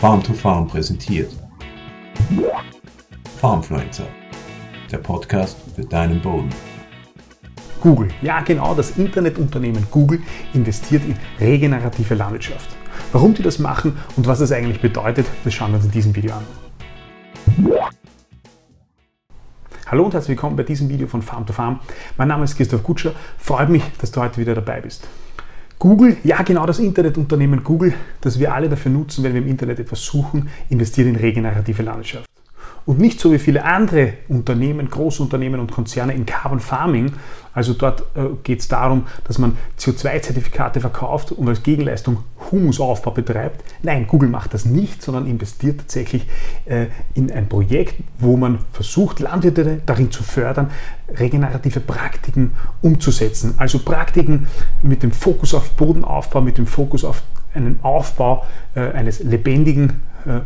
Farm to Farm präsentiert. Farmfluencer, der Podcast für deinen Boden. Google, ja genau, das Internetunternehmen Google investiert in regenerative Landwirtschaft. Warum die das machen und was das eigentlich bedeutet, das schauen wir uns in diesem Video an. Hallo und herzlich willkommen bei diesem Video von Farm to Farm. Mein Name ist Christoph Kutscher. Freut mich, dass du heute wieder dabei bist. Google, ja genau das Internetunternehmen Google, das wir alle dafür nutzen, wenn wir im Internet etwas suchen, investiert in regenerative Landwirtschaft. Und nicht so wie viele andere Unternehmen, Großunternehmen und Konzerne in Carbon Farming. Also dort äh, geht es darum, dass man CO2-Zertifikate verkauft und als Gegenleistung Humusaufbau betreibt. Nein, Google macht das nicht, sondern investiert tatsächlich äh, in ein Projekt, wo man versucht, Landwirte darin zu fördern, regenerative Praktiken umzusetzen. Also Praktiken mit dem Fokus auf Bodenaufbau, mit dem Fokus auf einen Aufbau äh, eines lebendigen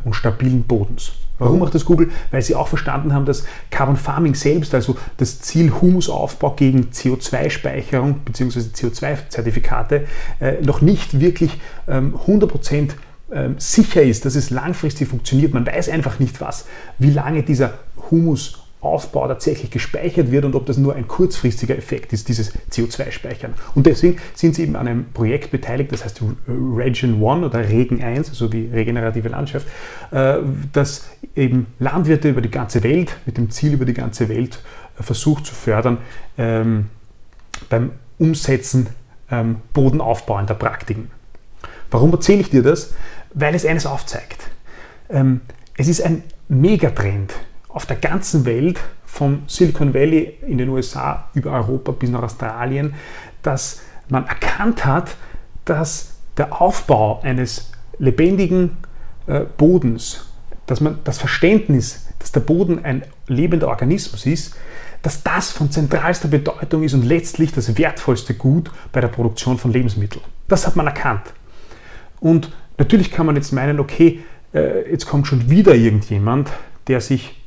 und stabilen Bodens. Warum macht das Google? Weil sie auch verstanden haben, dass Carbon Farming selbst, also das Ziel Humusaufbau gegen CO2-Speicherung bzw. CO2-Zertifikate, äh, noch nicht wirklich ähm, 100% ähm, sicher ist, dass es langfristig funktioniert. Man weiß einfach nicht was, wie lange dieser Humus Aufbau tatsächlich gespeichert wird und ob das nur ein kurzfristiger Effekt ist, dieses CO2-Speichern. Und deswegen sind sie eben an einem Projekt beteiligt, das heißt Regen 1 oder Regen 1, also wie regenerative Landschaft, äh, das eben Landwirte über die ganze Welt, mit dem Ziel über die ganze Welt äh, versucht zu fördern ähm, beim Umsetzen ähm, bodenaufbauender Praktiken. Warum erzähle ich dir das? Weil es eines aufzeigt. Ähm, es ist ein Megatrend auf der ganzen Welt, vom Silicon Valley in den USA über Europa bis nach Australien, dass man erkannt hat, dass der Aufbau eines lebendigen äh, Bodens, dass man das Verständnis, dass der Boden ein lebender Organismus ist, dass das von zentralster Bedeutung ist und letztlich das wertvollste Gut bei der Produktion von Lebensmitteln. Das hat man erkannt. Und natürlich kann man jetzt meinen, okay, äh, jetzt kommt schon wieder irgendjemand, der sich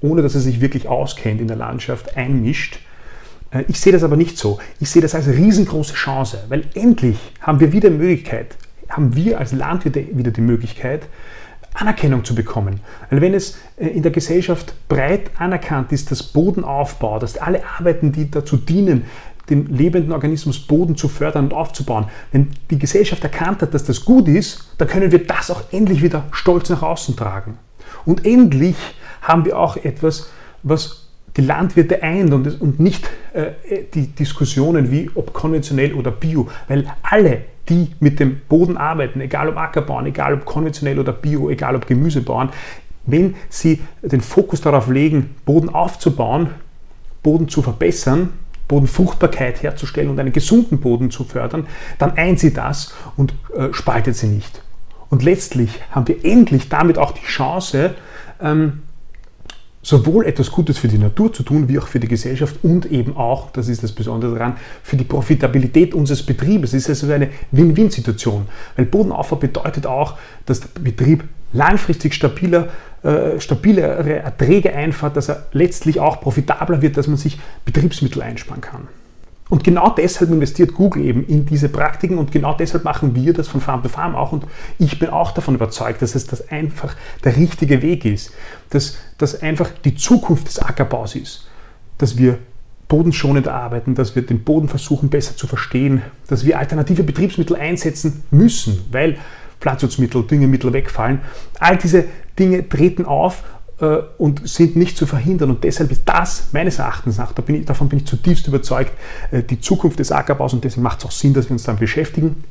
ohne dass er sich wirklich auskennt in der Landschaft, einmischt. Äh, ich sehe das aber nicht so. Ich sehe das als riesengroße Chance, weil endlich haben wir wieder Möglichkeit, haben wir als Landwirte wieder die Möglichkeit, Anerkennung zu bekommen. Weil wenn es äh, in der Gesellschaft breit anerkannt ist, dass Bodenaufbau, dass alle Arbeiten, die dazu dienen, den lebenden Organismus Boden zu fördern und aufzubauen, wenn die Gesellschaft erkannt hat, dass das gut ist, dann können wir das auch endlich wieder stolz nach außen tragen. Und endlich haben wir auch etwas, was die Landwirte eint und, und nicht äh, die Diskussionen wie ob konventionell oder bio, weil alle, die mit dem Boden arbeiten, egal ob Ackerbauen, egal ob konventionell oder bio, egal ob Gemüse bauen, wenn sie den Fokus darauf legen, Boden aufzubauen, Boden zu verbessern, Bodenfruchtbarkeit herzustellen und einen gesunden Boden zu fördern, dann eint sie das und äh, spaltet sie nicht. Und letztlich haben wir endlich damit auch die Chance, ähm, sowohl etwas Gutes für die Natur zu tun, wie auch für die Gesellschaft und eben auch, das ist das Besondere daran, für die Profitabilität unseres Betriebes. Es ist also eine Win-Win-Situation, weil Bodenaufbau bedeutet auch, dass der Betrieb langfristig stabiler, äh, stabilere Erträge einfahrt, dass er letztlich auch profitabler wird, dass man sich Betriebsmittel einsparen kann. Und genau deshalb investiert Google eben in diese Praktiken und genau deshalb machen wir das von Farm to Farm auch. Und ich bin auch davon überzeugt, dass es das einfach der richtige Weg ist, dass das einfach die Zukunft des Ackerbaus ist, dass wir bodenschonend arbeiten, dass wir den Boden versuchen besser zu verstehen, dass wir alternative Betriebsmittel einsetzen müssen, weil Pflanzenschutzmittel, Düngemittel wegfallen. All diese Dinge treten auf und sind nicht zu verhindern. Und deshalb ist das meines Erachtens nach, davon bin ich zutiefst überzeugt, äh, die Zukunft des Ackerbaus und deswegen macht es auch Sinn, dass wir uns damit beschäftigen.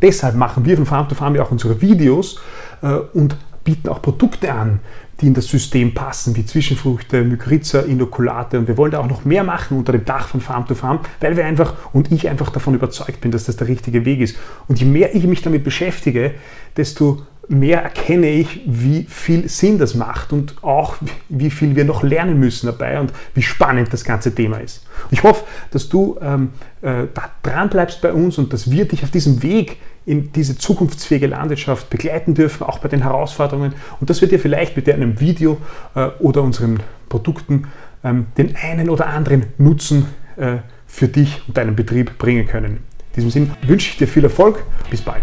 Deshalb machen wir von Farm to Farm ja auch unsere Videos äh, und bieten auch Produkte an, die in das System passen, wie Zwischenfrüchte, Mykorrhiza, Inokulate. Und wir wollen da auch noch mehr machen unter dem Dach von Farm to Farm, weil wir einfach und ich einfach davon überzeugt bin, dass das der richtige Weg ist. Und je mehr ich mich damit beschäftige, desto mehr erkenne ich, wie viel Sinn das macht und auch wie viel wir noch lernen müssen dabei und wie spannend das ganze Thema ist. Ich hoffe, dass du ähm, äh, da dran bleibst bei uns und dass wir dich auf diesem Weg in diese zukunftsfähige Landwirtschaft begleiten dürfen, auch bei den Herausforderungen und dass wir dir vielleicht mit einem Video äh, oder unseren Produkten ähm, den einen oder anderen Nutzen äh, für dich und deinen Betrieb bringen können. In diesem Sinne wünsche ich dir viel Erfolg. Bis bald.